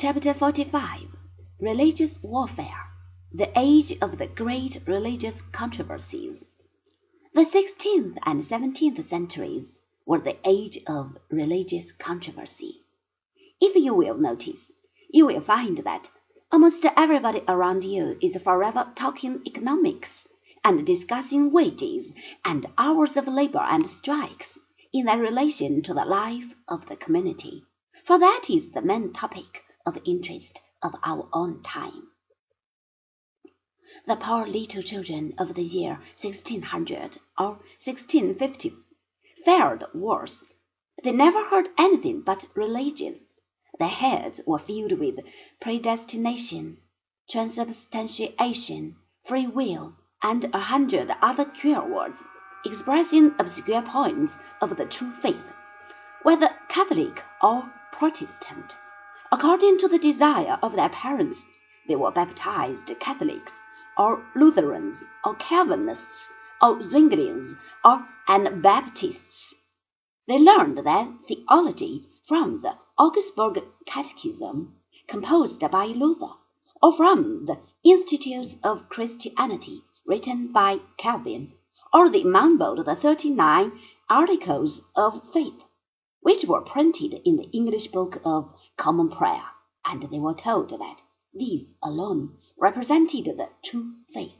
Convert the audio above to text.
Chapter 45 Religious Warfare The Age of the Great Religious Controversies. The sixteenth and seventeenth centuries were the age of religious controversy. If you will notice, you will find that almost everybody around you is forever talking economics and discussing wages and hours of labor and strikes in their relation to the life of the community, for that is the main topic of interest of our own time. The poor little children of the year 1600 or 1650 fared worse. They never heard anything but religion. Their heads were filled with predestination, transubstantiation, free will, and a hundred other queer words, expressing obscure points of the true faith, whether Catholic or Protestant. According to the desire of their parents, they were baptized Catholics, or Lutherans, or Calvinists, or Zwinglians, or Anabaptists. They learned their theology from the Augsburg Catechism, composed by Luther, or from the Institutes of Christianity, written by Calvin, or they mumbled the thirty nine Articles of Faith, which were printed in the English Book of Common Prayer, and they were told that these alone represented the true faith.